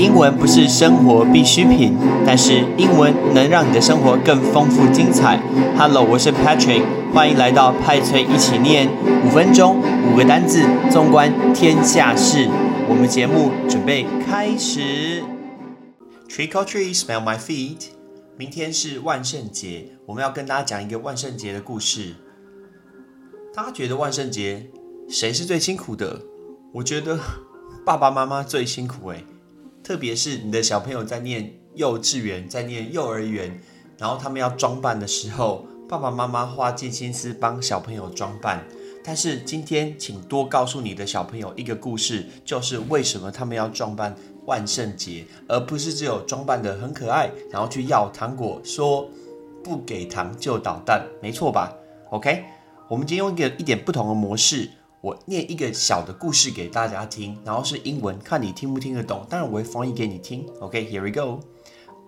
英文不是生活必需品，但是英文能让你的生活更丰富精彩。Hello，我是 Patrick，欢迎来到派翠一起念五分钟五个单字，纵观天下事。我们节目准备开始。Trick or treat, smell my feet。明天是万圣节，我们要跟大家讲一个万圣节的故事。大家觉得万圣节谁是最辛苦的？我觉得爸爸妈妈最辛苦诶，特别是你的小朋友在念幼稚园、在念幼儿园，然后他们要装扮的时候，爸爸妈妈花尽心思帮小朋友装扮。但是今天，请多告诉你的小朋友一个故事，就是为什么他们要装扮万圣节，而不是只有装扮的很可爱，然后去要糖果，说不给糖就捣蛋，没错吧？OK，我们今天用一个一点不同的模式。我念一个小的故事给大家听，然后是英文，看你听不听得懂。当然我会翻译给你听。OK，here we go.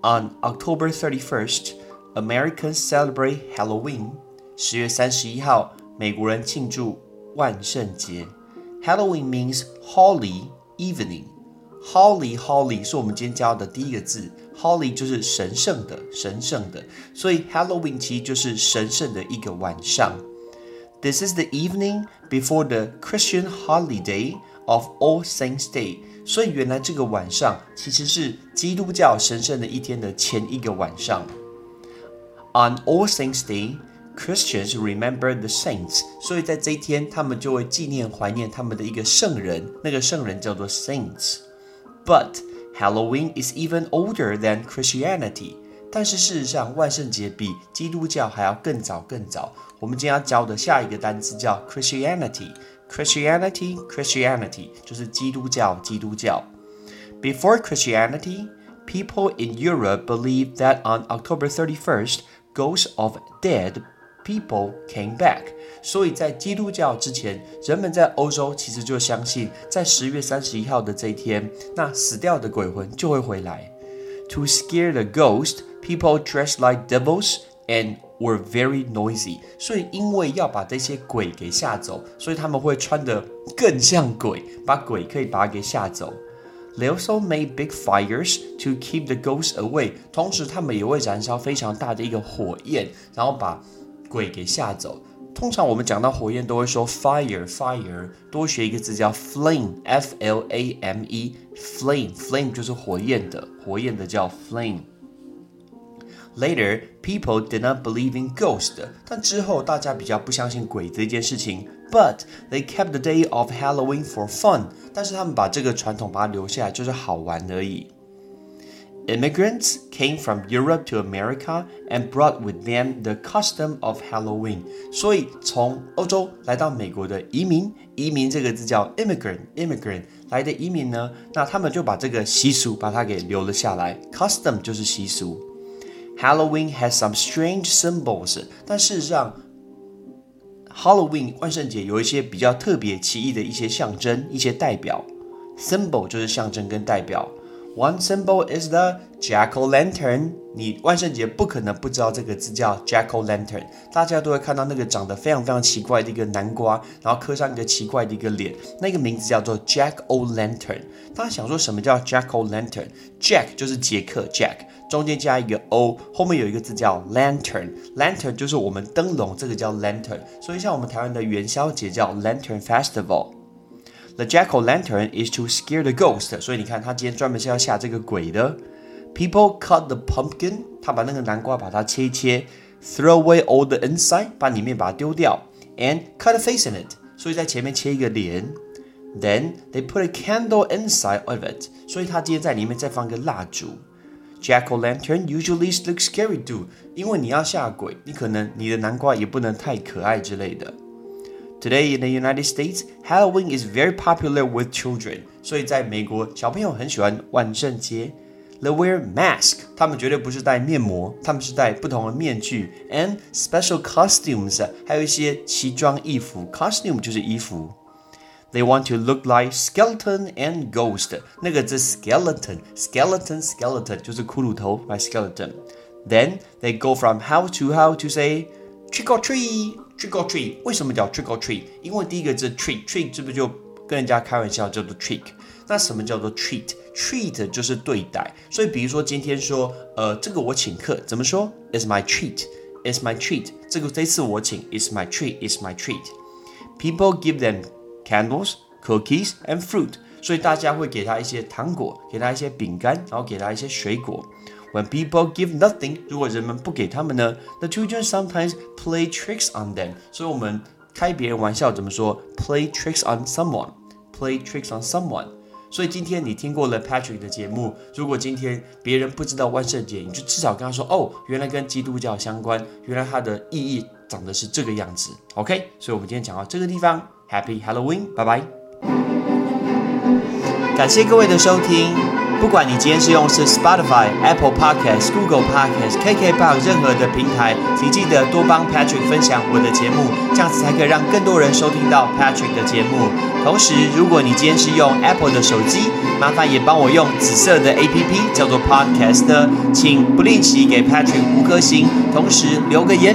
On October 31st, Americans celebrate Halloween. 十月三十一号，美国人庆祝万圣节。Halloween means Holly evening. Holly Holly 是我们今天教的第一个字。Holly 就是神圣的、神圣的，所以 Halloween 其实就是神圣的一个晚上。This is the evening before the Christian holiday of All Saints Day。所以原来这个晚上其实是基督教神圣的一天的前一个晚上。On All Saints Day, Christians remember the saints。所以在这一天，他们就会纪念怀念他们的一个圣人，那个圣人叫做 saints。But Halloween is even older than Christianity。 但是事实上，万圣节比基督教还要更早更早。我们今天要教的下一个单词叫 Christianity。Christianity, Christianity 就是基督教，基督教。Before Christianity, people in Europe believed that on October 31st, ghosts of dead people came back。所以在基督教之前，人们在欧洲其实就相信，在十月三十一号的这一天，那死掉的鬼魂就会回来。To scare the ghost, people dressed like devils and were very noisy。所以因为要把这些鬼给吓走，所以他们会穿得更像鬼，把鬼可以把它给吓走。They also made big fires to keep the ghosts away。同时，他们也会燃烧非常大的一个火焰，然后把鬼给吓走。 通常我们讲到火焰都会说 fire fire，多学一个字叫 flame，f l a m e，flame flame 就是火焰的，火焰的叫 flame。Later, people did not believe in ghosts，但之后大家比较不相信鬼这件事情。But they kept the day of Halloween for fun，但是他们把这个传统把它留下来，就是好玩而已。 Immigrants came from Europe to America and brought with them the custom of Halloween。所以从欧洲来到美国的移民，移民这个字叫 immigrant，immigrant 来的移民呢，那他们就把这个习俗把它给留了下来。Custom 就是习俗。Halloween has some strange symbols，但事实上，Halloween 万圣节有一些比较特别、奇异的一些象征、一些代表。Symbol 就是象征跟代表。 One symbol is the jack o' lantern。你万圣节不可能不知道这个字叫 jack o' lantern，大家都会看到那个长得非常非常奇怪的一个南瓜，然后刻上一个奇怪的一个脸，那个名字叫做 jack o' lantern。大家想说什么叫 jack o' lantern？Jack 就是杰克 Jack，中间加一个 O，后面有一个字叫 lantern，lantern 就是我们灯笼，这个叫 lantern。所以像我们台湾的元宵节叫 Lantern Festival。The jack o' lantern is to scare the ghost，所以你看他今天专门是要吓这个鬼的。People cut the pumpkin，他把那个南瓜把它切一切，throw away all the inside，把里面把它丢掉，and cut a face in it，所以在前面切一个脸。Then they put a candle inside of it，所以他今天在里面再放个蜡烛。Jack o' lantern usually looks scary too，因为你要吓鬼，你可能你的南瓜也不能太可爱之类的。 Today in the United States, Halloween is very popular with children. 所以在美国，小朋友很喜欢万圣节。They wear mask，他们绝对不是戴面膜，他们是戴不同的面具，and special costumes，还有一些奇装异服。Costume 就是衣服。They want to look like skeleton and ghost。那个字 skeleton，skeleton，skeleton 就是骷髅头，by skeleton。Then they go from house to house to say trick or treat。Trick or treat，为什么叫 trick or treat？因为第一个字 treat，treat 是不是就跟人家开玩笑叫做 trick？那什么叫做 treat？ treat 就是对待。所以比如说今天说，呃，这个我请客怎么说？Is my treat，is my treat。这个这次我请，is my treat，is my treat。People give them candles, cookies and fruit。所以大家会给他一些糖果，给他一些饼干，然后给他一些水果。 When people give nothing，如果人们不给他们呢？The children sometimes play tricks on them。所以我们开别人玩笑怎么说？Play tricks on someone，play tricks on someone。所以今天你听过了 Patrick 的节目，如果今天别人不知道万圣节，你就至少跟他说哦，原来跟基督教相关，原来它的意义长得是这个样子。OK，所以我们今天讲到这个地方，Happy Halloween，拜拜。感谢各位的收听。不管你今天是用是 Spotify、Apple Podcast、Google Podcast、KKBox 任何的平台，请记得多帮 Patrick 分享我的节目，这样子才可以让更多人收听到 Patrick 的节目。同时，如果你今天是用 Apple 的手机，麻烦也帮我用紫色的 APP 叫做 Podcast，请不吝惜给 Patrick 五颗星，同时留个言。